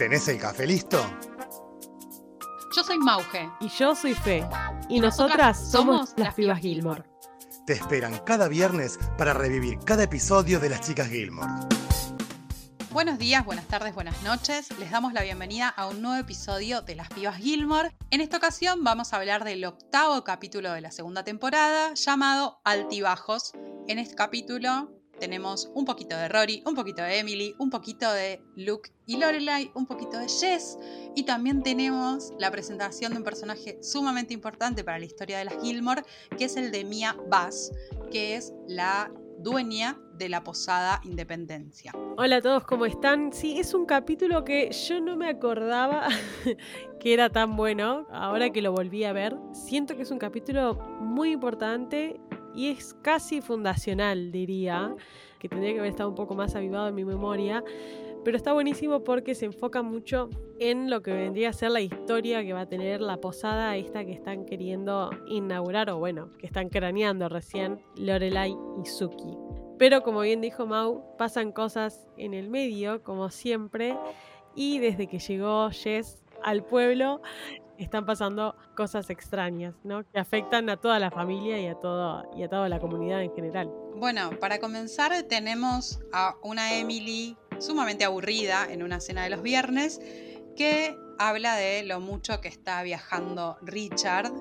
¿Tenés el café listo? Yo soy Mauge. Y yo soy Fe. Y, nosotras, somos, las pibas Gilmore. Te esperan cada viernes para revivir cada episodio de Las Chicas Gilmore. Buenos días, buenas tardes, buenas noches. Les damos la bienvenida a un nuevo episodio de Las Pibas Gilmore. En esta ocasión vamos a hablar del octavo capítulo de la segunda temporada llamado Altibajos. En este capítulo tenemos un poquito de Rory, un poquito de Emily, un poquito de Luke y Lorelai, un poquito de Jess y también tenemos la presentación de un personaje sumamente importante para la historia de las Gilmore, que es el de Mia Bass, que es la dueña de la posada Independencia. Hola a todos, ¿cómo están? Sí, es un capítulo que yo no me acordaba que era tan bueno. Ahora que lo volví a ver, siento que es un capítulo muy importante y es casi fundacional, diría, que tendría que haber estado un poco más avivado en mi memoria. Pero está buenísimo porque se enfoca mucho en lo que vendría a ser la historia que va a tener la posada esta que están queriendo inaugurar, o bueno, que están craneando recién Lorelai y Suki. Pero como bien dijo Mau, pasan cosas en el medio, como siempre, y desde que llegó Jess al pueblo, están pasando cosas extrañas, ¿no? Que afectan a toda la familia y a, todo, y a toda la comunidad en general. Bueno, para comenzar tenemos a una Emily sumamente aburrida en una cena de los viernes que habla de lo mucho que está viajando Richard,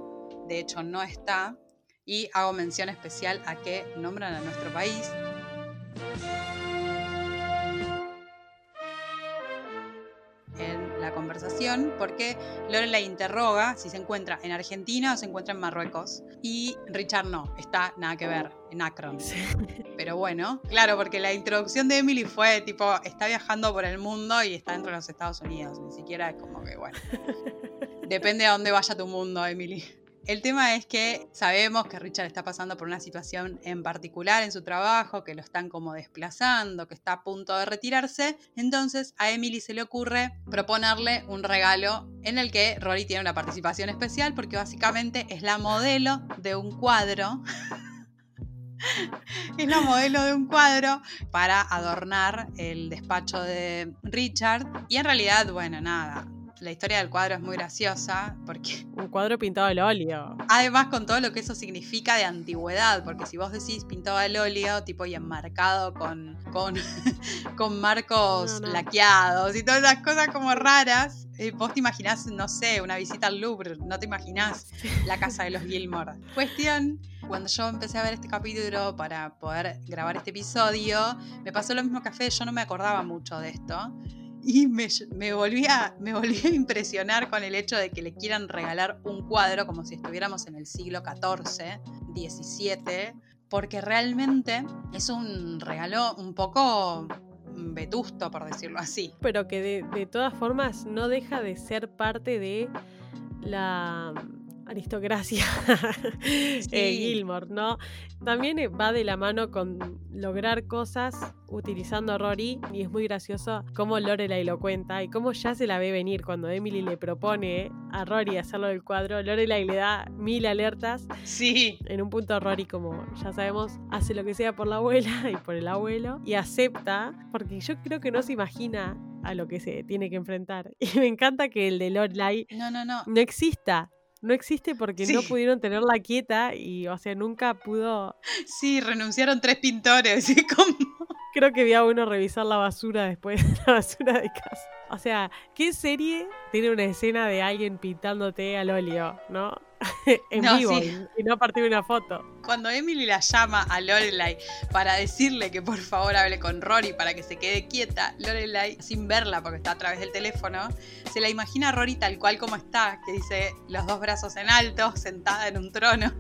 de hecho no está, y hago mención especial a que nombran a nuestro país, conversación porque Lorelai interroga si se encuentra en Argentina o se encuentra en Marruecos. Y Richard no, está nada que ver, en Akron. Pero bueno, claro, porque la introducción de Emily fue tipo, está viajando por el mundo y está dentro de los Estados Unidos. Ni siquiera es como que, bueno. Depende a dónde vaya tu mundo, Emily. El tema es que sabemos que Richard está pasando por una situación en particular en su trabajo, que lo están como desplazando, que está a punto de retirarse. Entonces a Emily se le ocurre proponerle un regalo en el que Rory tiene una participación especial porque básicamente es la modelo de un cuadro. es la modelo de un cuadro para adornar el despacho de Richard. Y en realidad, bueno, nada, la historia del cuadro es muy graciosa porque... Un cuadro pintado al óleo. Además con todo lo que eso significa de antigüedad, porque si vos decís pintado al óleo, tipo y enmarcado con, con, con marcos laqueados y todas esas cosas como raras, eh, vos te imaginás, no sé, una visita al Louvre, no te imaginás la casa de los Gilmore. Cuestión, cuando yo empecé a ver este capítulo para poder grabar este episodio, me pasó lo mismo que a yo no me acordaba mucho de esto y me, me, volvía, me volví a impresionar con el hecho de que le quieran regalar un cuadro como si estuviéramos en el siglo XIV, XVII, porque realmente es un regalo un poco vetusto, por decirlo así. Pero que de todas formas no deja de ser parte de la aristocracia eh, Gilmore, ¿no? También eh, va de la mano con lograr cosas utilizando a Rory y es muy gracioso cómo Lorelai lo cuenta y cómo ya se la ve venir cuando Emily le propone a Rory hacerlo del cuadro. Lorelai le da mil alertas. Sí. En un punto Rory, como ya sabemos, hace lo que sea por la abuela y por el abuelo y acepta porque yo creo que no se imagina a lo que se tiene que enfrentar. Y me encanta que el de Lorelai no, no, no. no exista no existe porque no pudieron tenerla quieta y, o sea, nunca pudo. Sí, renunciaron tres pintores. ¿y cómo? Creo que vi a uno revisar la basura después de la basura de casa. O sea, ¿qué serie tiene una escena de alguien pintándote al óleo, no? en vivo y no a partir de una foto. Cuando Emily la llama a Lorelai para decirle que por favor hable con Rory para que se quede quieta, Lorelai, sin verla porque está a través del teléfono, se la imagina a Rory tal cual como está, que dice los dos brazos en alto, sentada en un trono.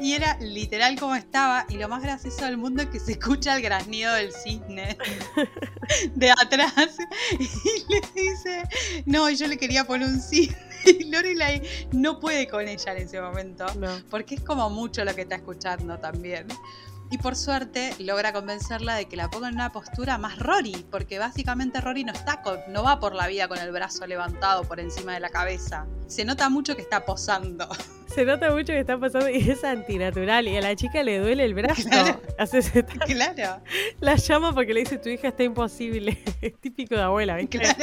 y era literal como estaba, y lo más gracioso del mundo es que se escucha el graznido del cisne de atrás y le dice, no, yo le quería poner un cisne. Y Lorelai no puede con ella en ese momento. Porque es como mucho lo que está escuchando también. Y por suerte logra convencerla de que la ponga en una postura más Rory, porque básicamente Rory no está no va por la vida con el brazo levantado por encima de la cabeza. Se nota mucho que está posando. Se nota mucho que está pasando y es antinatural. Y a la chica le duele el brazo. Claro. Hace- Claro, la llama porque le dice tu hija está imposible. Es típico de abuela, ¿viste? claro.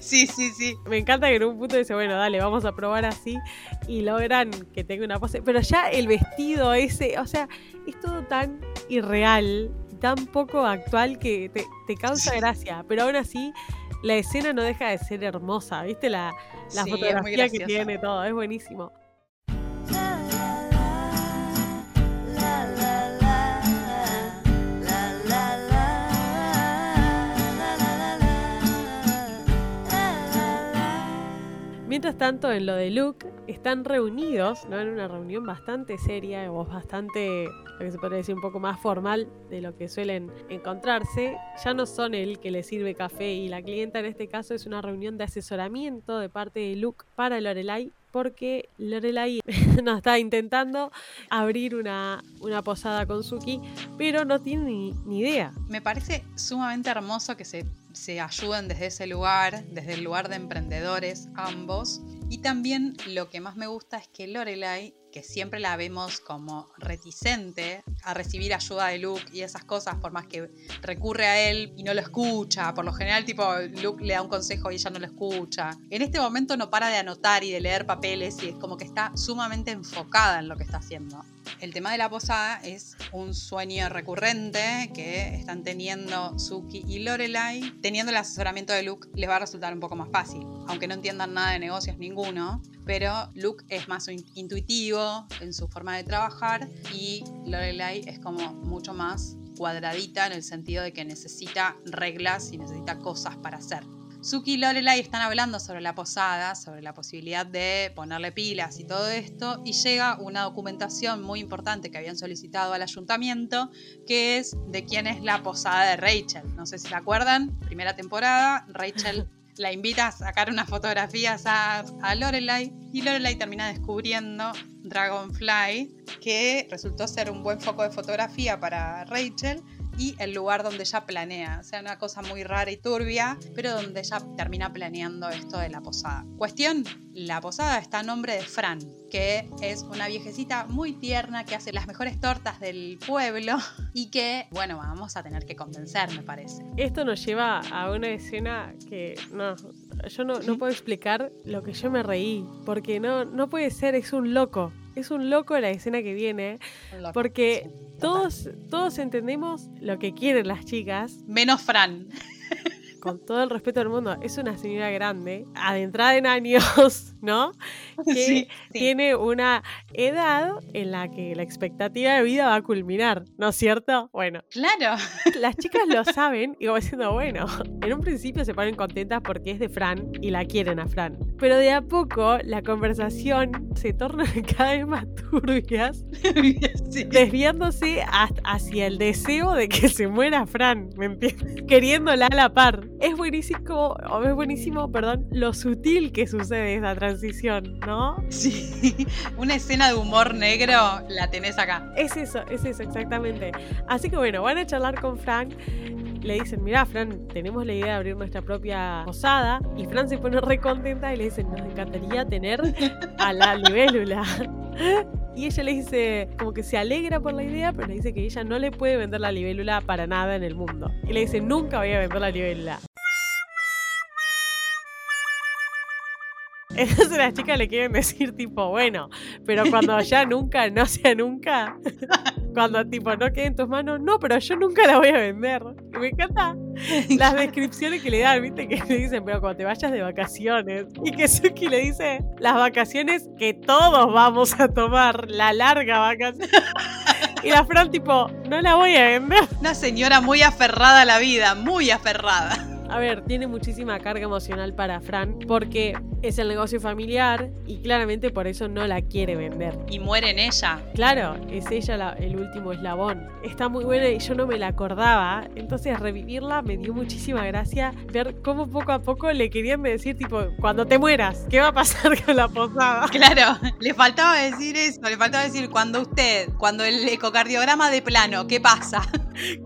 Sí, sí, sí. Me encanta que en un punto dice, bueno, dale, vamos a probar así. Y logran que tenga una pose. Pero ya el vestido ese, o sea, es todo tan irreal, tan poco actual que te, te causa Sí. gracia. Pero aún así, la escena no deja de ser hermosa, ¿viste? La, la Sí, fotografía que tiene todo, es buenísimo. Mientras tanto, en lo de Luke, están reunidos, ¿no? En una reunión bastante seria o bastante, lo que se podría decir, un poco más formal de lo que suelen encontrarse. Ya no son el que le sirve café y la clienta en este caso es una reunión de asesoramiento de parte de Luke para Lorelai porque Lorelai nos está intentando abrir una, una posada con Suki, pero no tiene ni, ni idea. Me parece sumamente hermoso que se, se ayuden desde ese lugar, desde el lugar de emprendedores ambos. Y también lo que más me gusta es que Lorelai, que siempre la vemos como reticente a recibir ayuda de Luke y esas cosas, por más que recurre a él y no lo escucha. Por lo general, tipo, Luke le da un consejo y ella no lo escucha. En este momento no para de anotar y de leer papeles y es como que está sumamente enfocada en lo que está haciendo. El tema de la posada es un sueño recurrente que están teniendo Suki y Lorelai. Teniendo el asesoramiento de Luke les va a resultar un poco más fácil, aunque no entiendan nada de negocios ninguno. Pero Luke es más in- intuitivo en su forma de trabajar y Lorelai es como mucho más cuadradita en el sentido de que necesita reglas y necesita cosas para hacer. Suki y Lorelai están hablando sobre la posada, sobre la posibilidad de ponerle pilas y todo esto, y llega una documentación muy importante que habían solicitado al ayuntamiento, que es de quién es la posada de Rachel. No sé si se acuerdan, primera temporada, Rachel la invita a sacar unas fotografías a, a Lorelai, y Lorelai termina descubriendo Dragonfly, que resultó ser un buen foco de fotografía para Rachel, y el lugar donde ella planea. O sea, una cosa muy rara y turbia, pero donde ella termina planeando esto de la posada. Cuestión, la posada está a nombre de Fran, que es una viejecita muy tierna que hace las mejores tortas del pueblo y que, bueno, vamos a tener que convencer, me parece. Esto nos lleva a una escena que no, yo no, no puedo explicar lo que yo me reí, porque no, no puede ser, es un loco. Es un loco la escena que viene, porque Sí. Todos, todos entendemos lo que quieren las chicas, Menos Fran. con todo el respeto del mundo. Es una señora grande, adentrada en años, ¿no? Que Sí, sí. tiene una edad en la que la expectativa de vida va a culminar, ¿no es cierto? Bueno, Claro. las chicas lo saben y como diciendo, bueno, en un principio se ponen contentas porque es de Fran y la quieren a Fran. Pero de a poco la conversación se torna cada vez más turbias, Sí. desviándose hacia el deseo de que se muera Fran, ¿me entiendes? Queriéndola a la par. Es buenísimo, o es buenísimo, perdón, lo sutil que sucede esa transición, ¿no? Sí. Una escena de humor negro la tenés acá. Es eso, es eso, exactamente. Así que bueno, van a charlar con Fran. Le dicen, mira, Fran, tenemos la idea de abrir nuestra propia posada. Y Fran se pone re contenta y le dicen, nos encantaría tener a la libélula. Y ella le dice, como que se alegra por la idea, pero le dice que ella no le puede vender la libélula para nada en el mundo. Y le dice, nunca voy a vender la libélula. Entonces las chicas le quieren decir tipo, bueno, pero cuando ya nunca, no sea nunca, cuando tipo no quede en tus manos, no, pero yo nunca la voy a vender. Y me encanta las descripciones que le dan, viste, que le dicen, pero cuando te vayas de vacaciones. Y que Suki le dice, las vacaciones que todos vamos a tomar, la larga vacación. Y la Fran tipo, no la voy a vender. Una señora muy aferrada a la vida, muy aferrada. A ver, tiene muchísima carga emocional para Fran porque es el negocio familiar y claramente por eso no la quiere vender. Y muere en ella. Claro, es ella la- el último eslabón. Está muy buena y yo no me la acordaba. Entonces revivirla me dio muchísima gracia ver cómo poco a poco le querían decir tipo, cuando te mueras, ¿qué va a pasar con la posada? Claro, le faltaba decir eso, le faltaba decir cuando usted, cuando el ecocardiograma de plano, ¿qué pasa?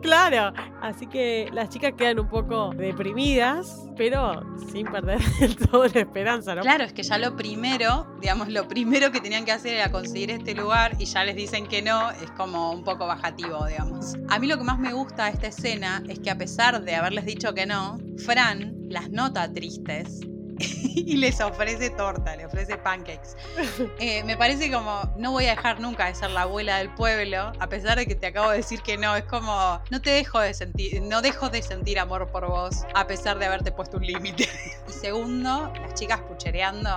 Claro, así que las chicas quedan un poco deprimidas, pero sin perder del todo la esperanza, ¿no? Claro, es que ya lo primero, digamos, lo primero que tenían que hacer era conseguir este lugar y ya les dicen que no, es como un poco bajativo, digamos. A mí lo que más me gusta de esta escena es que a pesar de haberles dicho que no, Fran las nota tristes y les ofrece torta, le ofrece pancakes. Eh, me parece como, no voy a dejar nunca de ser la abuela del pueblo, a pesar de que te acabo de decir que no, es como, no te dejo de sentir, no dejo de sentir amor por vos, a pesar de haberte puesto un límite. y segundo, las chicas puchereando,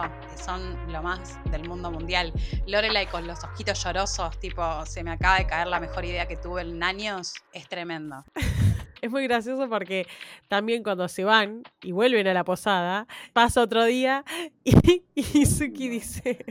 son lo más del mundo mundial. Lorelai con los ojitos llorosos, tipo, se me acaba de caer la mejor idea que tuve en años, es tremendo. Es muy gracioso porque también cuando se van y vuelven a la posada, pasa otro día y, y Suki dice,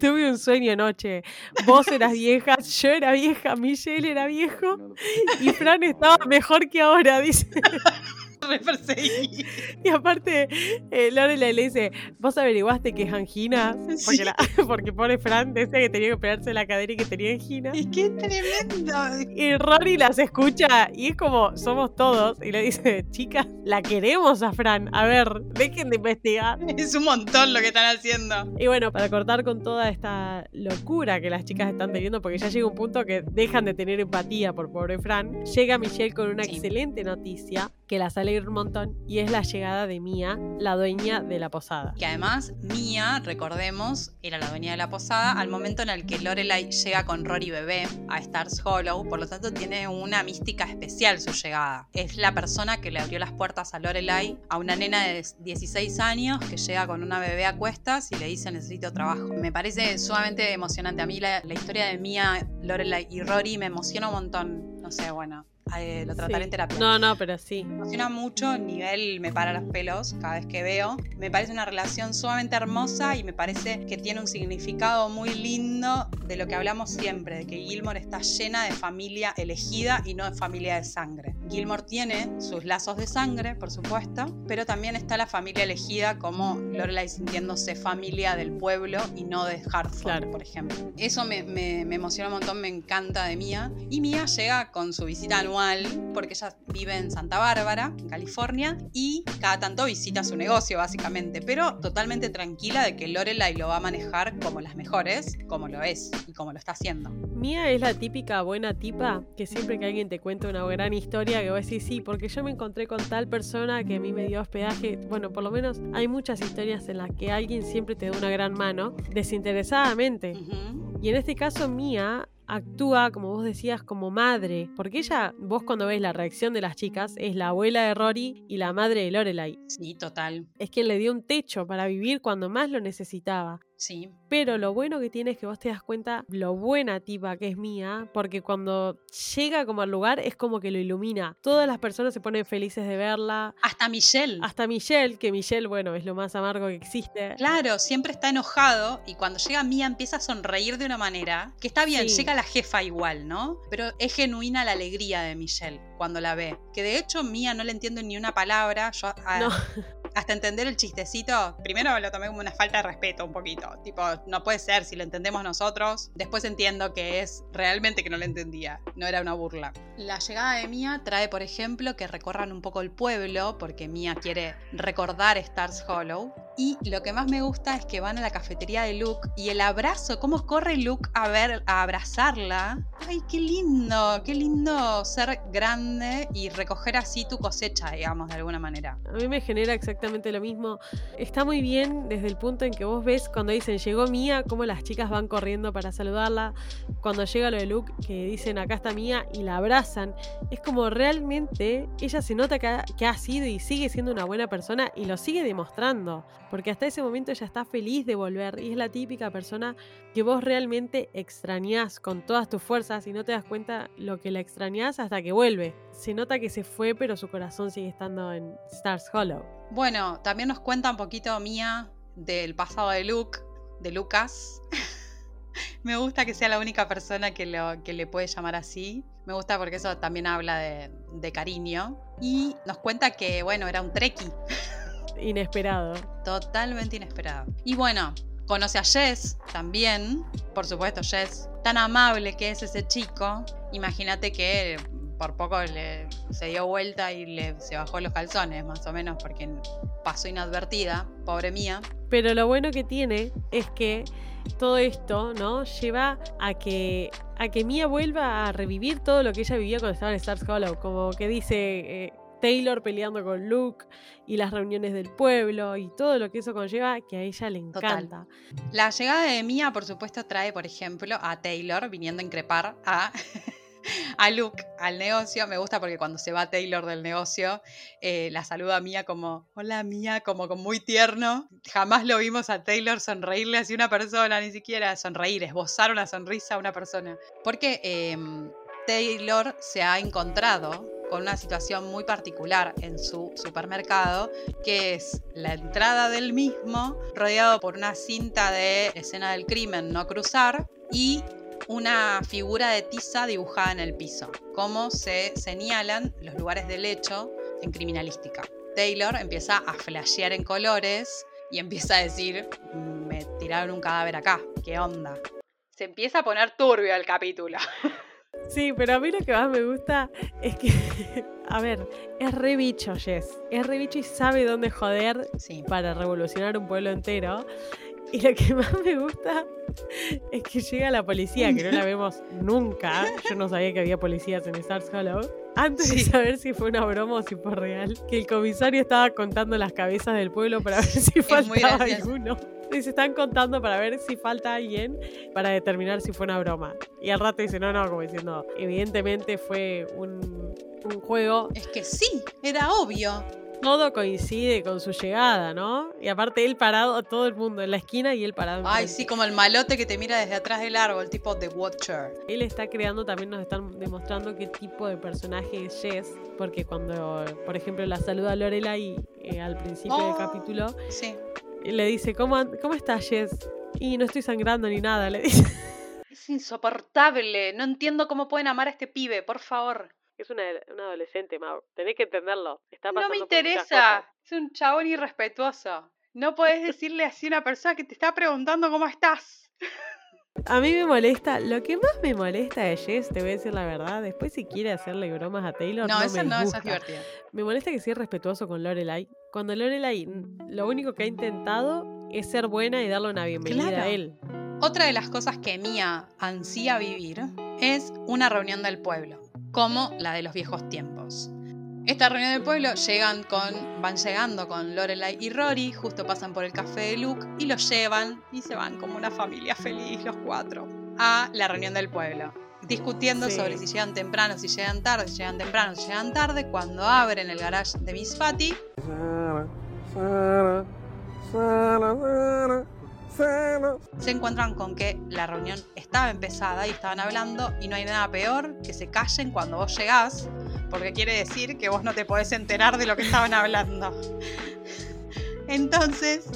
tuve un sueño anoche, vos eras vieja, yo era vieja, Michelle era viejo y Fran estaba mejor que ahora, dice. Y aparte, eh, Lorelai le dice, ¿vos averiguaste que es angina? Porque, la, porque pobre Fran decía que tenía que operarse la cadera y que tenía angina. Y qué tremendo. Y Rory las escucha y es como, somos todos. Y le dice, chicas, la queremos a Fran. A ver, dejen de investigar. Es un montón lo que están haciendo. Y bueno, para cortar con toda esta locura que las chicas están teniendo, porque ya llega un punto que dejan de tener empatía por pobre Fran, llega Michelle con una excelente noticia que las alegra un montón y es la llegada de Mia, la dueña de la posada. Que además Mia, recordemos, era la dueña de la posada al momento en el que Lorelai llega con Rory bebé a Stars Hollow, por lo tanto tiene una mística especial su llegada. Es la persona que le abrió las puertas a Lorelai, a una nena de 16 años que llega con una bebé a cuestas y le dice necesito trabajo. Me parece sumamente emocionante. A mí la, historia de Mia, Lorelai y Rory me emociona un montón. No sé, bueno, eh, lo trataré en terapia. No, no, pero sí. Me emociona mucho, nivel me para los pelos cada vez que veo. Me parece una relación sumamente hermosa y me parece que tiene un significado muy lindo de lo que hablamos siempre, de que Gilmore está llena de familia elegida y no de familia de sangre. Gilmore tiene sus lazos de sangre, por supuesto, pero también está la familia elegida como Lorelai sintiéndose familia del pueblo y no de Hartford, por ejemplo. Eso me, me, me emociona un montón, me encanta de Mia. Y Mia llega con su visita anual porque ella vive en Santa Bárbara, en California, y cada tanto visita su negocio, básicamente, pero totalmente tranquila de que Lorelai lo va a manejar como las mejores, como lo es y como lo está haciendo. Mía es la típica buena tipa que siempre que alguien te cuenta una gran historia, que vos decís, sí, porque yo me encontré con tal persona que a mí me dio hospedaje. Bueno, por lo menos hay muchas historias en las que alguien siempre te da una gran mano, desinteresadamente. Y en este caso, Mía actúa, como vos decías, como madre. Porque ella, vos cuando ves la reacción de las chicas, es la abuela de Rory y la madre de Lorelai. Sí, total. Es quien le dio un techo para vivir cuando más lo necesitaba. Sí. Pero lo bueno que tiene es que vos te das cuenta lo buena tipa que es mía, porque cuando llega como al lugar es como que lo ilumina. Todas las personas se ponen felices de verla. Hasta Michelle. Hasta Michelle, que Michelle, bueno, es lo más amargo que existe. Claro, siempre está enojado y cuando llega Mía empieza a sonreír de una manera que está bien, llega la jefa igual, ¿no? Pero es genuina la alegría de Michelle cuando la ve. Que de hecho Mía no le entiendo ni una palabra. Yo, no hasta entender el chistecito, primero lo tomé como una falta de respeto un poquito. Tipo, no puede ser si lo entendemos nosotros. Después entiendo que es realmente que no lo entendía, no era una burla. La llegada de Mia trae, por ejemplo, que recorran un poco el pueblo, porque Mia quiere recordar Stars Hollow. Y lo que más me gusta es que van a la cafetería de Luke y el abrazo, cómo corre Luke a ver, a abrazarla. Ay, qué lindo, qué lindo ser grande y recoger así tu cosecha, digamos, de alguna manera. A mí me genera exactamente lo mismo. Está muy bien desde el punto en que vos ves cuando dicen llegó Mía, cómo las chicas van corriendo para saludarla. Cuando llega lo de Luke, que dicen acá está Mía y la abrazan. Es como realmente ella se nota que que ha sido y sigue siendo una buena persona y lo sigue demostrando. Porque hasta ese momento ella está feliz de volver y es la típica persona que vos realmente extrañás con todas tus fuerzas y no te das cuenta lo que la extrañás hasta que vuelve. Se nota que se fue, pero su corazón sigue estando en Stars Hollow. Bueno, también nos cuenta un poquito Mía del pasado de Luke, de Lucas. Me gusta que sea la única persona que, le puede llamar así. Me gusta porque eso también habla de cariño. Y nos cuenta que, bueno, era un treki. Inesperado. Totalmente inesperado. Y bueno, conoce a Jess también. Por supuesto, Jess. Tan amable que es ese chico. Imagínate que por poco le, se dio vuelta y le, se bajó los calzones, más o menos, porque pasó inadvertida, pobre mía. Pero lo bueno que tiene es que todo esto, ¿no? Lleva a que a que Mia vuelva a revivir todo lo que ella vivió cuando estaba en Stars Hollow, como que dice eh, Taylor peleando con Luke y las reuniones del pueblo y todo lo que eso conlleva que a ella le encanta. La llegada de Mia, por supuesto, trae, por ejemplo, a Taylor viniendo a increpar a a Luke al negocio. Me gusta porque cuando se va Taylor del negocio, eh, la saluda a Mía como, hola Mía, como, como muy tierno. Jamás lo vimos a Taylor sonreírle a una persona, ni siquiera sonreír, esbozar una sonrisa a una persona. Porque em, Taylor se ha encontrado con una situación muy particular en su supermercado, que es la entrada del mismo, rodeado por una cinta de escena del crimen no cruzar, y una figura de tiza dibujada en el piso, como se señalan los lugares del hecho en criminalística. Taylor empieza a flashear en colores y empieza a decir, me tiraron un cadáver acá, ¿qué onda? Se empieza a poner turbio el capítulo. Sí, pero a mí lo que más me gusta es que, a ver, es re bicho, Jess. Es re bicho y sabe dónde joder para revolucionar un pueblo entero. Y lo que más me gusta es que llega la policía, que no la vemos nunca. Yo no sabía que había policías en Stars Hollow. Antes de saber si fue una broma o si fue real, que el comisario estaba contando las cabezas del pueblo para ver si faltaba alguno. Y se están contando para ver si falta alguien para determinar si fue una broma. Y al rato dice, no, no, como diciendo, evidentemente fue un, un juego. Es que sí, era obvio todo coincide con su llegada, ¿no? Y aparte él parado, todo el mundo en la esquina y él parado. Ay, sí, como el malote que te mira desde atrás del árbol, tipo The Watcher. Él está creando, también nos están demostrando qué tipo de personaje es Jess, porque cuando, por ejemplo, la saluda a Lorelai eh, al principio del oh, capítulo, sí. Le dice, ¿Cómo, ¿cómo estás, Jess? Y no estoy sangrando ni nada, le dice. Es insoportable, no entiendo cómo pueden amar a este pibe, por favor. Es una, adolescente, Mau. Tenés que entenderlo. Está no me interesa. Es un chabón irrespetuoso. No podés decirle así a una persona que te está preguntando cómo estás. A mí me molesta, lo que más me molesta de Jess, te voy a decir la verdad, después si quiere hacerle bromas a Taylor, no, no eso no, eso es divertido. Me molesta que sea respetuoso con Lorelai. Cuando Lorelai lo único que ha intentado es ser buena y darle una bienvenida a él. Otra de las cosas que Mia ansía vivir es una reunión del pueblo como la de los viejos tiempos. Esta reunión del pueblo llegan con, van llegando con Lorelai y Rory, justo pasan por el café de Luke y los llevan y se van como una familia feliz los cuatro a la reunión del pueblo, discutiendo sobre si llegan temprano, si llegan tarde, si llegan temprano, si llegan tarde, cuando abren el garage de Miss Fatty. Se encuentran con que la reunión estaba empezada y estaban hablando y no hay nada peor que se callen cuando vos llegás, porque quiere decir que vos no te podés enterar de lo que estaban hablando. Entonces,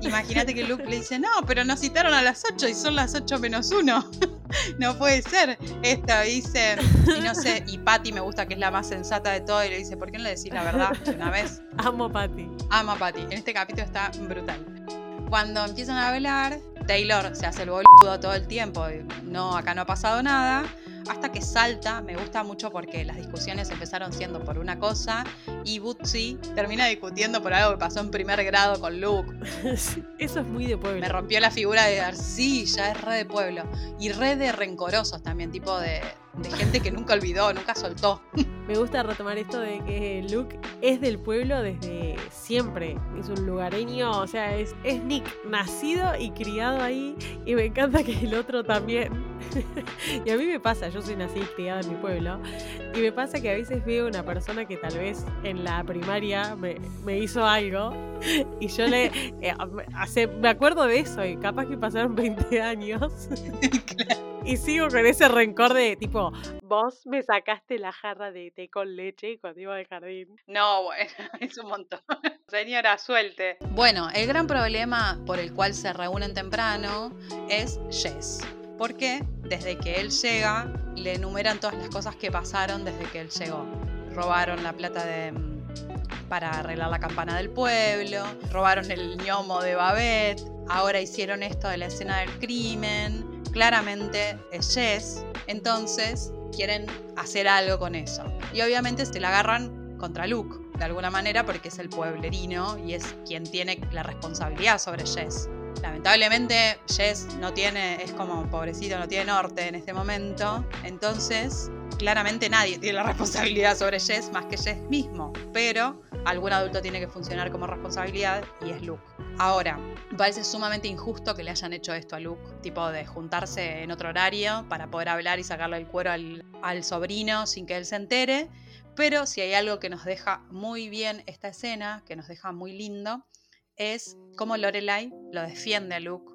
imagínate que Luke le dice, no, pero nos citaron a las 8 y son las 8 menos 1. no puede ser. Esta dice, y no sé, y Patty me gusta que es la más sensata de todo y le dice, ¿por qué no le decís la verdad una vez? Amo a Patty. Amo a Patty. En este capítulo está brutal cuando empiezan a hablar, Taylor se hace el boludo todo el tiempo, no, acá no ha pasado nada, hasta que salta, me gusta mucho porque las discusiones empezaron siendo por una cosa y Bootsy termina discutiendo por algo que pasó en primer grado con Luke. Eso es muy de pueblo. Me rompió la figura de Arcilla, es re de pueblo. Y re de rencorosos también, tipo de, de gente que nunca olvidó, nunca soltó. Me gusta retomar esto de que Luke es del pueblo desde siempre. Es un lugareño, o sea, es, es Nick, nacido y criado ahí. Y me encanta que el otro también. y a mí me pasa, yo soy nacida y criada en mi pueblo. Y me pasa que a veces veo una persona que tal vez en la primaria me, me hizo algo. Y yo le. Eh, hace, me acuerdo de eso, y capaz que pasaron 20 años. claro y sigo con ese rencor de tipo, vos me sacaste la jarra de té con leche cuando iba al jardín. No, bueno, es un montón. Señora, suelte. Bueno, el gran problema por el cual se reúnen temprano es Jess. Porque desde que él llega, le enumeran todas las cosas que pasaron desde que él llegó. Robaron la plata de mm, para arreglar la campana del pueblo, robaron el ñomo de Babette, ahora hicieron esto de la escena del crimen, claramente es Jess Entonces quieren hacer algo con eso. Y obviamente se la agarran contra Luke, de alguna manera, porque es el pueblerino y es quien tiene la responsabilidad sobre Jess. Lamentablemente Jess no tiene, es como pobrecito, no tiene norte en este momento. Entonces, claramente nadie tiene la responsabilidad sobre Jess más que Jess mismo. Pero algún adulto tiene que funcionar como responsabilidad y es Luke. Ahora, parece sumamente injusto que le hayan hecho esto a Luke, tipo de juntarse en otro horario para poder hablar y sacarle el cuero al, al sobrino sin que él se entere. Pero si hay algo que nos deja muy bien esta escena, que nos deja muy lindo, es cómo Lorelai lo defiende a Luke.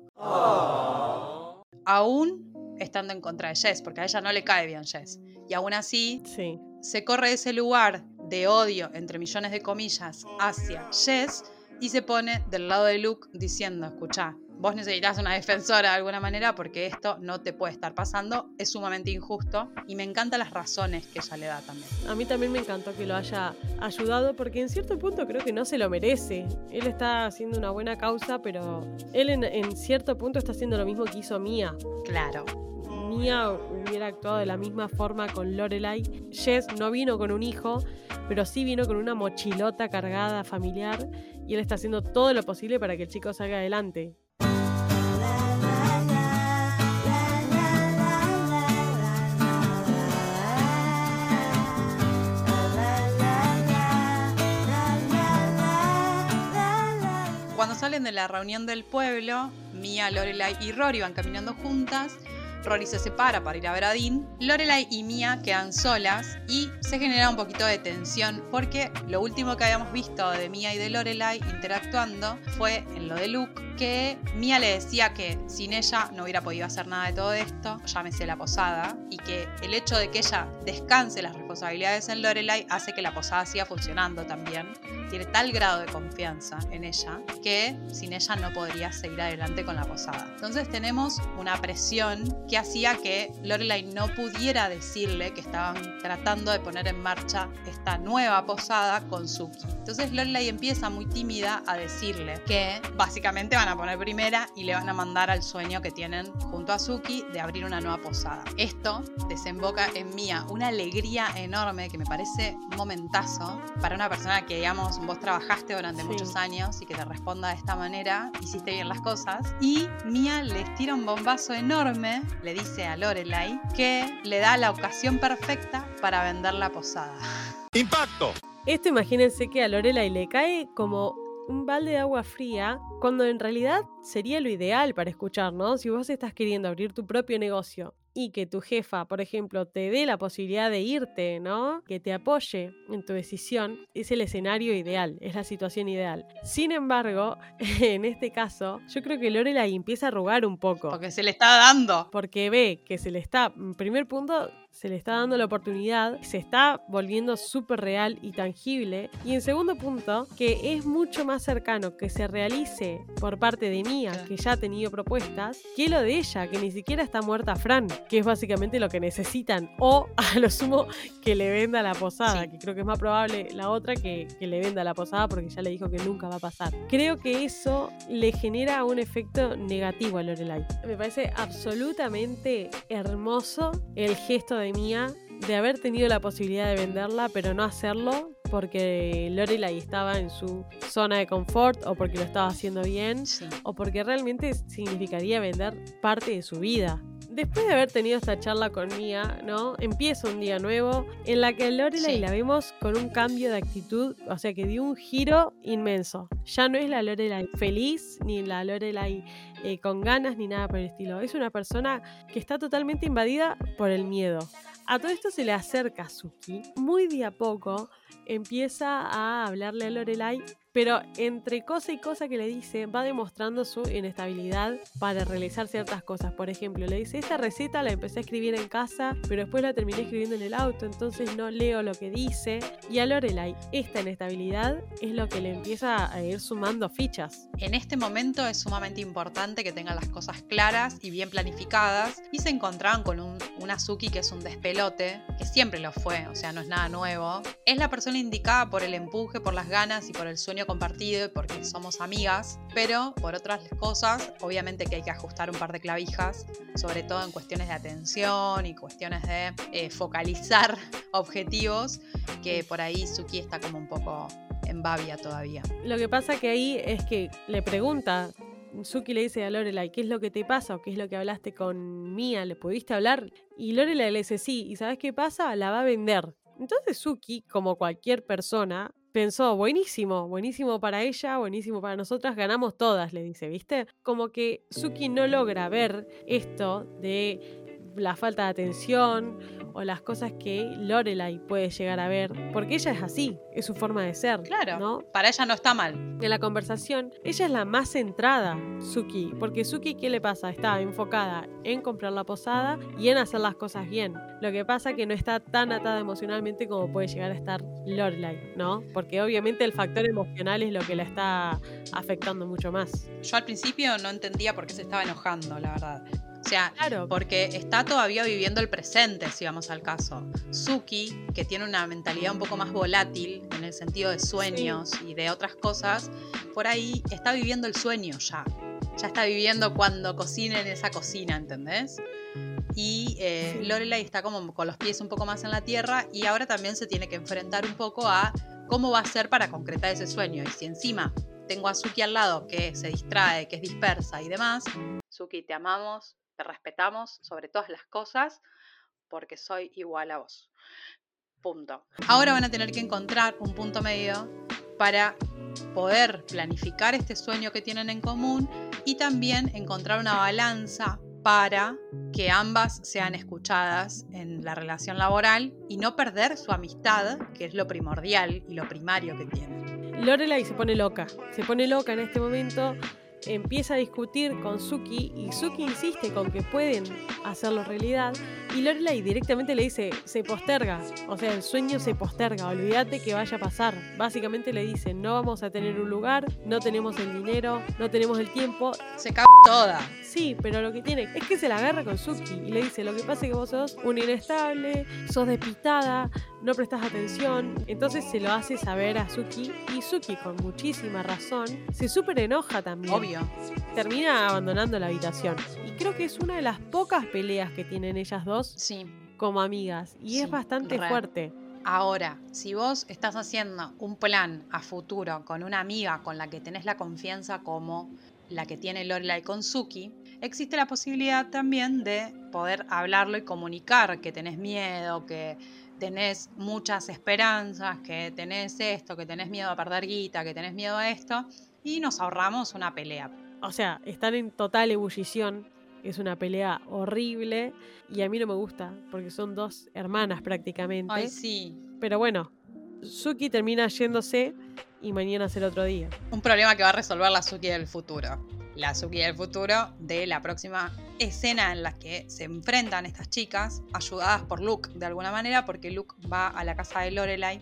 Aún estando en contra de Jess, porque a ella no le cae bien Jess. Y aún así, Sí. se corre ese lugar de odio, entre millones de comillas, hacia Jess y se pone del lado de Luke diciendo, escucha, vos necesitas una defensora de alguna manera porque esto no te puede estar pasando, es sumamente injusto y me encantan las razones que ella le da también. A mí también me encantó que lo haya ayudado porque en cierto punto creo que no se lo merece. Él está haciendo una buena causa, pero él en, en cierto punto está haciendo lo mismo que hizo Mia. Claro, Mia hubiera actuado de la misma forma con Lorelai. Jess no vino con un hijo, pero sí vino con una mochilota cargada familiar y él está haciendo todo lo posible para que el chico salga adelante. Cuando salen de la reunión del pueblo, Mia, Lorelai y Rory van caminando juntas. Rory se separa para ir a ver a Dean. Lorelai y Mia quedan solas y se genera un poquito de tensión porque lo último que habíamos visto de Mia y de Lorelai interactuando fue en lo de Luke, que Mia le decía que sin ella no hubiera podido hacer nada de todo esto, llámese la posada, y que el hecho de que ella descanse las responsabilidades en Lorelai hace que la posada siga funcionando también. Tiene tal grado de confianza en ella que sin ella no podría seguir adelante con la posada. Entonces tenemos una presión que hacía que Lorelai no pudiera decirle que estaban tratando de poner en marcha esta nueva posada con Suki. Entonces Lorelai empieza muy tímida a decirle que básicamente van a poner primera y le van a mandar al sueño que tienen junto a Suki de abrir una nueva posada. Esto desemboca en Mía una alegría enorme que me parece un momentazo para una persona que digamos vos trabajaste durante Sí. muchos años y que te responda de esta manera, hiciste bien las cosas. Y Mia les tira un bombazo enorme, le dice a Lorelai que le da la ocasión perfecta para vender la posada. ¡Impacto! Esto imagínense que a Lorelai le cae como un balde de agua fría, cuando en realidad sería lo ideal para escuchar, ¿no? Si vos estás queriendo abrir tu propio negocio y que tu jefa, por ejemplo, te dé la posibilidad de irte, ¿no? Que te apoye en tu decisión, es el escenario ideal, es la situación ideal. Sin embargo, en este caso, yo creo que Lorelai empieza a arrugar un poco Porque se le está dando. porque ve que se le está, en primer punto, se le está dando la oportunidad, se está volviendo súper real y tangible. Y en segundo punto, que es mucho más cercano que se realice por parte de Mía, que ya ha tenido propuestas, que lo de ella, que ni siquiera está muerta Fran, que es básicamente lo que necesitan. O a lo sumo que le venda la posada, Sí. que creo que es más probable la otra que, que le venda la posada porque ya le dijo que nunca va a pasar. Creo que eso le genera un efecto negativo a Lorelai. Me parece absolutamente hermoso el gesto de De haber tenido la posibilidad de venderla, pero no hacerlo porque Lorelai estaba en su zona de confort o porque lo estaba haciendo bien Sí. o porque realmente significaría vender parte de su vida. Después de haber tenido esta charla con Mia, ¿no? Empieza un día nuevo en la que Lorelai Sí. la vemos con un cambio de actitud, o sea que dio un giro inmenso. Ya no es la Lorelai feliz, ni la Lorelai eh, con ganas, ni nada por el estilo. Es una persona que está totalmente invadida por el miedo. A todo esto se le acerca Suki. Muy de a poco empieza a hablarle a Lorelai, pero entre cosa y cosa que le dice va demostrando su inestabilidad para realizar ciertas cosas. Por ejemplo, le dice, esta receta la empecé a escribir en casa, pero después la terminé escribiendo en el auto, entonces no leo lo que dice. Y a Lorelai, esta inestabilidad es lo que le empieza a ir sumando fichas. En este momento es sumamente importante que tengan las cosas claras y bien planificadas y se encontraban con un, un Azuki que es un despelote, que siempre lo fue, o sea, no es nada nuevo. Es la persona indicada por el empuje, por las ganas y por el sueño compartido y porque somos amigas, pero por otras cosas, obviamente que hay que ajustar un par de clavijas, sobre todo en cuestiones de atención y cuestiones de eh, focalizar objetivos, que por ahí Suki está como un poco en babia todavía. Lo que pasa que ahí es que le pregunta, Suki le dice a Lorelai, ¿qué es lo que te pasa? ¿O qué es lo que hablaste con Mia? ¿Le pudiste hablar? Y Lorelai le dice, sí, ¿y sabes qué pasa? La va a vender. Entonces Suki, como cualquier persona, pensó, buenísimo, buenísimo para ella, buenísimo para nosotras, ganamos todas, le dice, ¿viste? Como que Suki no logra ver esto de la falta de atención o las cosas que Lorelai puede llegar a ver, porque ella es así, es su forma de ser. Claro, ¿no? para ella no está mal. En la conversación, ella es la más centrada, Suki, porque Suki, ¿qué le pasa? Está enfocada en comprar la posada y en hacer las cosas bien. Lo que pasa que no está tan atada emocionalmente como puede llegar a estar Lorelai, ¿no? Porque obviamente el factor emocional es lo que la está afectando mucho más. Yo al principio no entendía por qué se estaba enojando, la verdad. O sea, Claro. porque está todavía viviendo el presente, si vamos al caso. Suki, que tiene una mentalidad un poco más volátil en el sentido de sueños y de otras cosas, por ahí está viviendo el sueño ya. Ya está viviendo cuando cocina en esa cocina, ¿entendés? Y eh, Sí. Lorelai está como con los pies un poco más en la tierra y ahora también se tiene que enfrentar un poco a cómo va a ser para concretar ese sueño. Y si encima tengo a Suki al lado que se distrae, que es dispersa y demás, Suki, te amamos, te respetamos sobre todas las cosas porque soy igual a vos. Punto. Ahora van a tener que encontrar un punto medio para poder planificar este sueño que tienen en común y también encontrar una balanza para que ambas sean escuchadas en la relación laboral y no perder su amistad, que es lo primordial y lo primario que tienen. Lorelai se pone loca, se pone loca en este momento, empieza a discutir con Suki y Suki insiste con que pueden hacerlo realidad y Lorelai directamente le dice, se posterga, o sea, el sueño se posterga, olvídate que vaya a pasar. Básicamente le dice, no vamos a tener un lugar, no tenemos el dinero, no tenemos el tiempo. Se caga toda. Sí, pero lo que tiene es que se la agarra con Suki y le dice, lo que pasa es que vos sos un inestable, sos despistada, no prestas atención. Entonces se lo hace saber a Suki y Suki con muchísima razón se súper enoja también. Obvio. Termina abandonando la habitación. Y creo que es una de las pocas peleas que tienen ellas dos Sí. como amigas. Y Sí, es bastante re. fuerte. Ahora, si vos estás haciendo un plan a futuro con una amiga con la que tenés la confianza como la que tiene Lorelai con Suki, existe la posibilidad también de poder hablarlo y comunicar que tenés miedo, que tenés muchas esperanzas, que tenés esto, que tenés miedo a perder guita, que tenés miedo a esto, y nos ahorramos una pelea. O sea, están en total ebullición. Es una pelea horrible y a mí no me gusta porque son dos hermanas prácticamente. Ay, sí. Pero bueno, Suki termina yéndose y mañana será otro día. Un problema que va a resolver la Suki del futuro. La Suki del futuro de la próxima escena en la que se enfrentan estas chicas, ayudadas por Luke de alguna manera, porque Luke va a la casa de Lorelai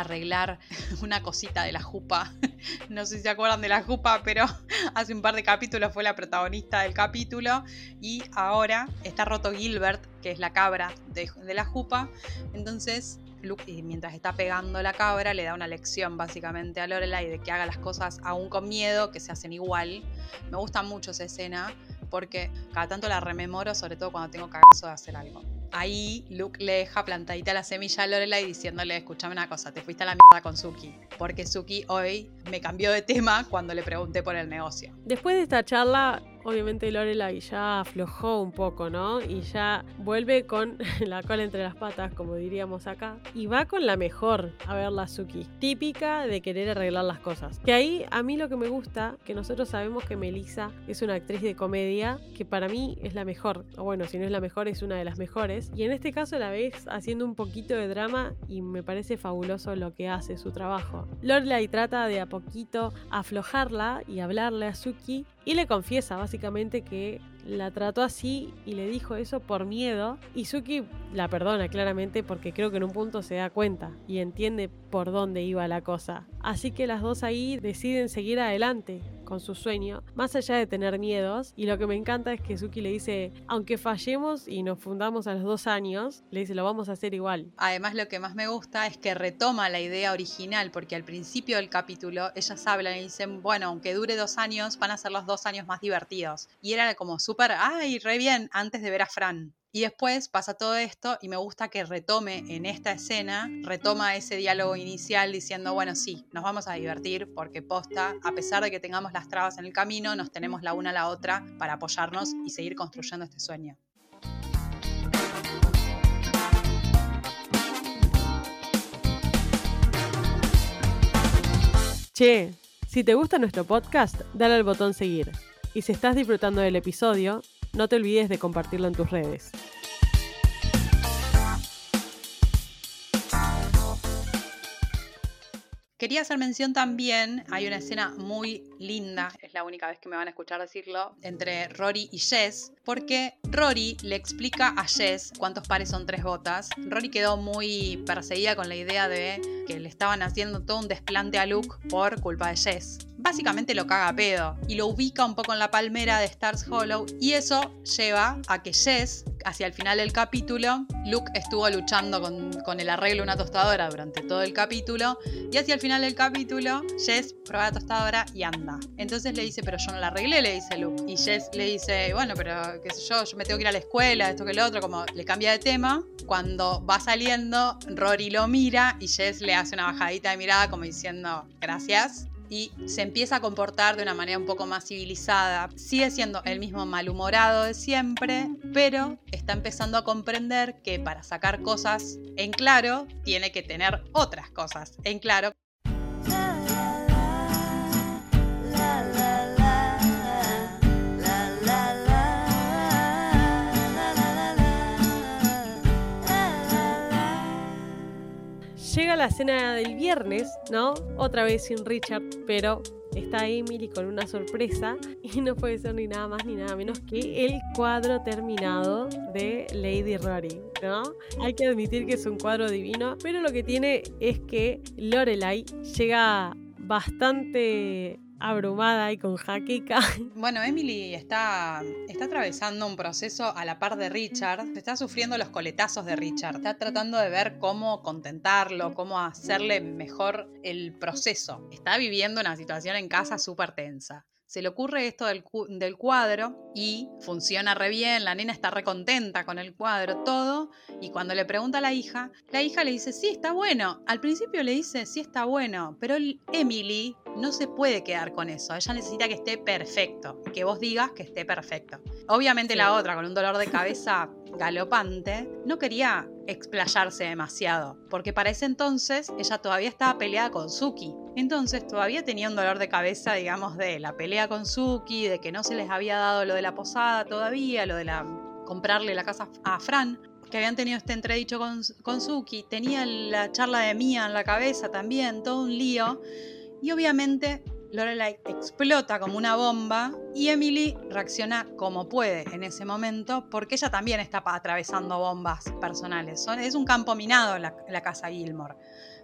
arreglar una cosita de la jupa. No sé si se acuerdan de la jupa, pero hace un par de capítulos fue la protagonista del capítulo y ahora está roto Gilbert, que es la cabra de, la jupa. Entonces Luke, mientras está pegando la cabra, le da una lección básicamente a Lorelai de que haga las cosas aún con miedo, que se hacen igual. Me gusta mucho esa escena porque cada tanto la rememoro, sobre todo cuando tengo cagazo de hacer algo. Ahí Luke le deja plantadita la semilla a Lorelai diciéndole, escuchame una cosa, te fuiste a la mierda con Suki. Porque Suki hoy me cambió de tema cuando le pregunté por el negocio. Después de esta charla, obviamente Lorelai ya aflojó un poco, ¿no? Y ya vuelve con la cola entre las patas, como diríamos acá. Y va con la mejor a ver la Suki. Típica de querer arreglar las cosas. Que ahí a mí lo que me gusta, que nosotros sabemos que Melissa es una actriz de comedia, que para mí es la mejor. O bueno, si no es la mejor, es una de las mejores. Y en este caso la ves haciendo un poquito de drama y me parece fabuloso lo que hace su trabajo. Lorelai trata de a poquito aflojarla y hablarle a Suki y le confiesa básicamente que la trató así y le dijo eso por miedo. Y Suki la perdona claramente porque creo que en un punto se da cuenta y entiende por dónde iba la cosa. Así que las dos ahí deciden seguir adelante con su sueño, más allá de tener miedos. Y lo que me encanta es que Suki le dice, aunque fallemos y nos fundamos a los dos años, le dice, lo vamos a hacer igual. Además, lo que más me gusta es que retoma la idea original, porque al principio del capítulo ellas hablan y dicen, bueno, aunque dure dos años, van a ser los dos años más divertidos. Y era como súper, ay, re bien, antes de ver a Fran. Y después pasa todo esto y me gusta que retome en esta escena, retoma ese diálogo inicial diciendo, bueno, sí, nos vamos a divertir porque posta, a pesar de que tengamos las trabas en el camino, nos tenemos la una a la otra para apoyarnos y seguir construyendo este sueño. Che, si te gusta nuestro podcast, dale al botón seguir. Y si estás disfrutando del episodio, no te olvides de compartirlo en tus redes. Quería hacer mención también, hay una escena muy linda, es la única vez que me van a escuchar decirlo, entre Rory y Jess, porque Rory le explica a Jess cuántos pares son tres botas. Rory quedó muy perseguida con la idea de que le estaban haciendo todo un desplante a Luke por culpa de Jess básicamente lo caga a pedo y lo ubica un poco en la palmera de Stars Hollow y eso lleva a que Jess, hacia el final del capítulo, Luke estuvo luchando con, el arreglo de una tostadora durante todo el capítulo y hacia el final del capítulo Jess prueba la tostadora y anda. Entonces le dice, pero yo no la arreglé, le dice Luke. Y Jess le dice, bueno, pero qué sé yo, yo me tengo que ir a la escuela, esto que lo otro, como le cambia de tema. Cuando va saliendo, Rory lo mira y Jess le hace una bajadita de mirada como diciendo, gracias y se empieza a comportar de una manera un poco más civilizada. Sigue siendo el mismo malhumorado de siempre, pero está empezando a comprender que para sacar cosas en claro tiene que tener otras cosas en claro la cena del viernes, ¿no? Otra vez sin Richard, pero está Emily con una sorpresa y no puede ser ni nada más ni nada menos que el cuadro terminado de Lady Rory, ¿no? Hay que admitir que es un cuadro divino, pero lo que tiene es que Lorelai llega bastante abrumada y con jaqueca. Bueno, Emily está, está atravesando un proceso a la par de Richard. Está sufriendo los coletazos de Richard. Está tratando de ver cómo contentarlo, cómo hacerle mejor el proceso. Está viviendo una situación en casa súper tensa se le ocurre esto del, del, cuadro y funciona re bien, la nena está re contenta con el cuadro, todo, y cuando le pregunta a la hija, la hija le dice, sí, está bueno. Al principio le dice, sí, está bueno, pero Emily no se puede quedar con eso, ella necesita que esté perfecto, que vos digas que esté perfecto. Obviamente la otra, con un dolor de cabeza galopante, no quería explayarse demasiado, porque para ese entonces ella todavía estaba peleada con Suki. Entonces todavía tenía un dolor de cabeza, digamos, de la pelea con Suki, de que no se les había dado lo de la posada todavía, lo de la comprarle la casa a Fran, que habían tenido este entredicho con, con Suki, tenía la charla de Mia en la cabeza también, todo un lío. Y obviamente Lorelai explota como una bomba y Emily reacciona como puede en ese momento porque ella también está atravesando bombas personales. es un campo minado la, casa Gilmore.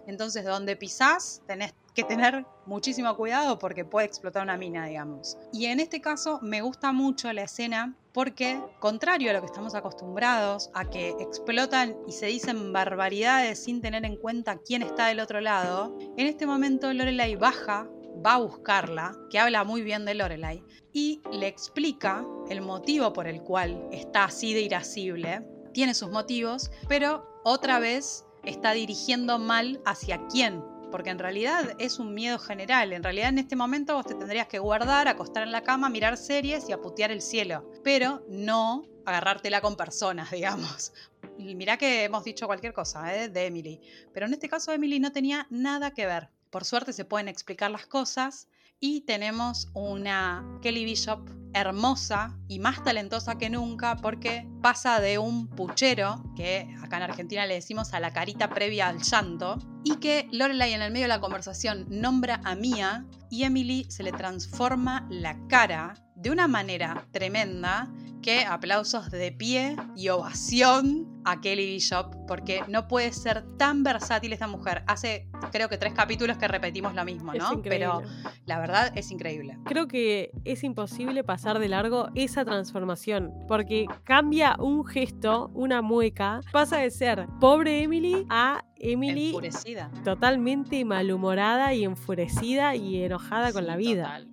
Entonces, donde pisás, tenés que tener muchísimo cuidado porque puede explotar una mina, digamos. Y en este caso me gusta mucho la escena porque, contrario a lo que estamos acostumbrados, a que explotan y se dicen barbaridades sin tener en cuenta quién está del otro lado, en este momento Lorelai baja va a buscarla, que habla muy bien de Lorelai, y le explica el motivo por el cual está así de irascible. Tiene sus motivos, pero otra vez está dirigiendo mal hacia quién. Porque en realidad es un miedo general. En realidad en este momento vos te tendrías que guardar, acostar en la cama, mirar series y aputear el cielo. Pero no agarrártela con personas, digamos. Y mirá que hemos dicho cualquier cosa ¿eh? de Emily. Pero en este caso Emily no tenía nada que ver. Por suerte se pueden explicar las cosas y tenemos una Kelly Bishop hermosa y más talentosa que nunca porque pasa de un puchero, que acá en Argentina le decimos a la carita previa al llanto, y que Lorelai en el medio de la conversación nombra a Mia y Emily se le transforma la cara de una manera tremenda que aplausos de pie y ovación a Kelly Bishop porque no puede ser tan versátil esta mujer. Hace creo que tres capítulos que repetimos lo mismo, ¿no? Pero la verdad es increíble. Creo que es imposible pasar de largo esa transformación porque cambia un gesto, una mueca, pasa de ser pobre Emily a Emily enfurecida. totalmente malhumorada y enfurecida y enojada con la vida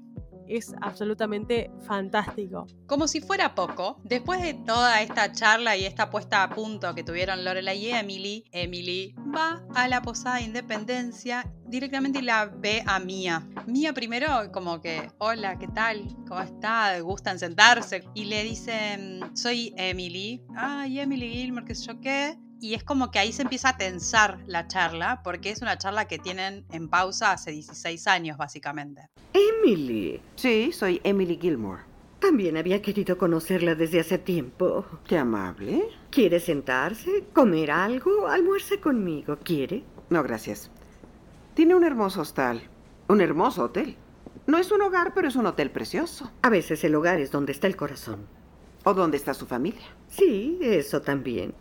es absolutamente fantástico. Como si fuera poco, después de toda esta charla y esta puesta a punto que tuvieron Lorelai y Emily, Emily va a la posada de Independencia directamente y la ve a Mia. Mia primero como que, hola, ¿qué tal? ¿Cómo está? ¿Gustan sentarse? Y le dice, soy Emily. Ay, Emily Gilmore, qué sé yo qué. Y es como que ahí se empieza a tensar la charla, porque es una charla que tienen en pausa hace 16 años, básicamente. Emily. Sí, soy Emily Gilmore. También había querido conocerla desde hace tiempo. Qué amable. ¿Quiere sentarse? ¿Comer algo? Almuerce conmigo. ¿Quiere? No, gracias. Tiene un hermoso hostal. Un hermoso hotel. No es un hogar, pero es un hotel precioso. A veces el hogar es donde está el corazón. ¿O donde está su familia? Sí, eso también.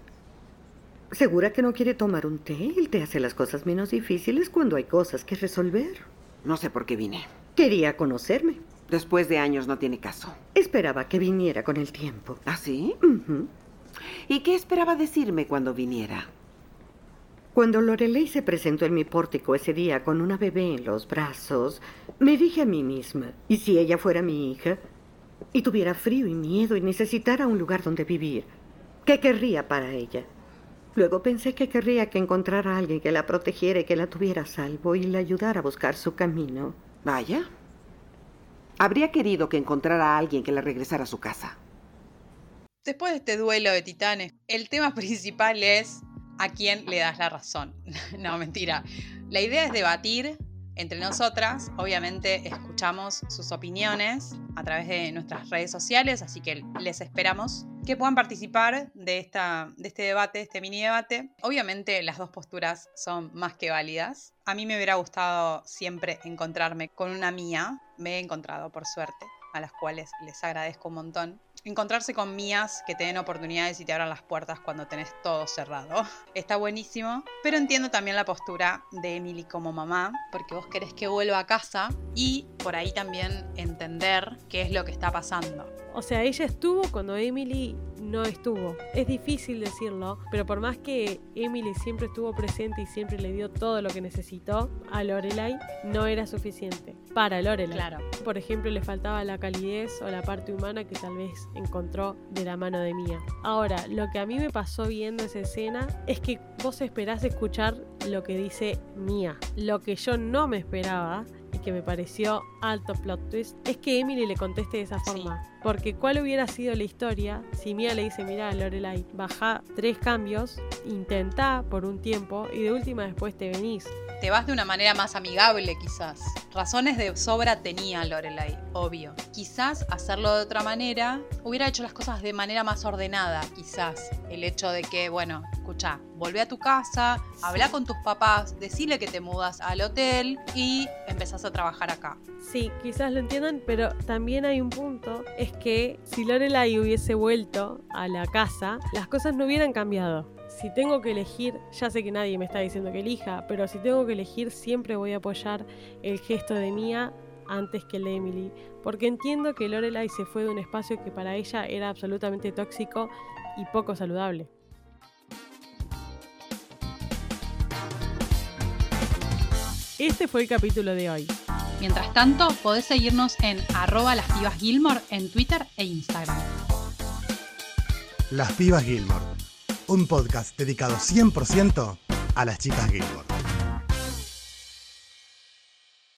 ¿Segura que no quiere tomar un té? Él te hace las cosas menos difíciles cuando hay cosas que resolver. No sé por qué vine. Quería conocerme. Después de años no tiene caso. Esperaba que viniera con el tiempo. ¿Ah, sí? ¿Y qué esperaba decirme cuando viniera? Cuando Lorelei se presentó en mi pórtico ese día con una bebé en los brazos, me dije a mí misma, ¿y si ella fuera mi hija? Y tuviera frío y miedo y necesitara un lugar donde vivir, ¿qué querría para ella? Luego pensé que querría que encontrara a alguien que la protegiera y que la tuviera a salvo y la ayudara a buscar su camino. Vaya. Habría querido que encontrara a alguien que la regresara a su casa. Después de este duelo de titanes, el tema principal es a quién le das la razón. no, mentira. La idea es debatir entre nosotras. Obviamente escuchamos sus opiniones a través de nuestras redes sociales, así que les esperamos que puedan participar de, esta, de este debate, este mini debate. Obviamente las dos posturas son más que válidas. A mí me hubiera gustado siempre encontrarme con una mía, me he encontrado por suerte, a las cuales les agradezco un montón encontrarse con mías que te den oportunidades y te abran las puertas cuando tenés todo cerrado. Está buenísimo, pero entiendo también la postura de Emily como mamá, porque vos querés que vuelva a casa y por ahí también entender qué es lo que está pasando. O sea, ella estuvo cuando Emily no estuvo. Es difícil decirlo, pero por más que Emily siempre estuvo presente y siempre le dio todo lo que necesitó a Lorelai, no era suficiente para Lorelai. Claro. Por ejemplo, le faltaba la calidez o la parte humana que tal vez encontró de la mano de Mía. Ahora, lo que a mí me pasó viendo esa escena es que vos esperás escuchar lo que dice Mía. Lo que yo no me esperaba y que me pareció alto plot twist es que Emily le conteste de esa forma. Porque cuál hubiera sido la historia si Mia le dice, mira Lorelai, baja tres cambios, intenta por un tiempo y de última después te venís. Te vas de una manera más amigable quizás. Razones de sobra tenía Lorelai, obvio. Quizás hacerlo de otra manera hubiera hecho las cosas de manera más ordenada, quizás. El hecho de que, bueno, escucha, volvé a tu casa, habla con tus papás, decile que te mudas al hotel y empezás a trabajar acá. Sí, quizás lo entiendan, pero también hay un punto, es que si Lorelai hubiese vuelto a la casa, las cosas no hubieran cambiado. Si tengo que elegir, ya sé que nadie me está diciendo que elija, pero si tengo que elegir, siempre voy a apoyar el gesto de Mia antes que el de Emily, porque entiendo que Lorelai se fue de un espacio que para ella era absolutamente tóxico y poco saludable. Este fue el capítulo de hoy. Mientras tanto, podés seguirnos en arroba las pibas Gilmore en Twitter e Instagram. Las pibas Gilmore, un podcast dedicado 100% a las chicas Gilmore.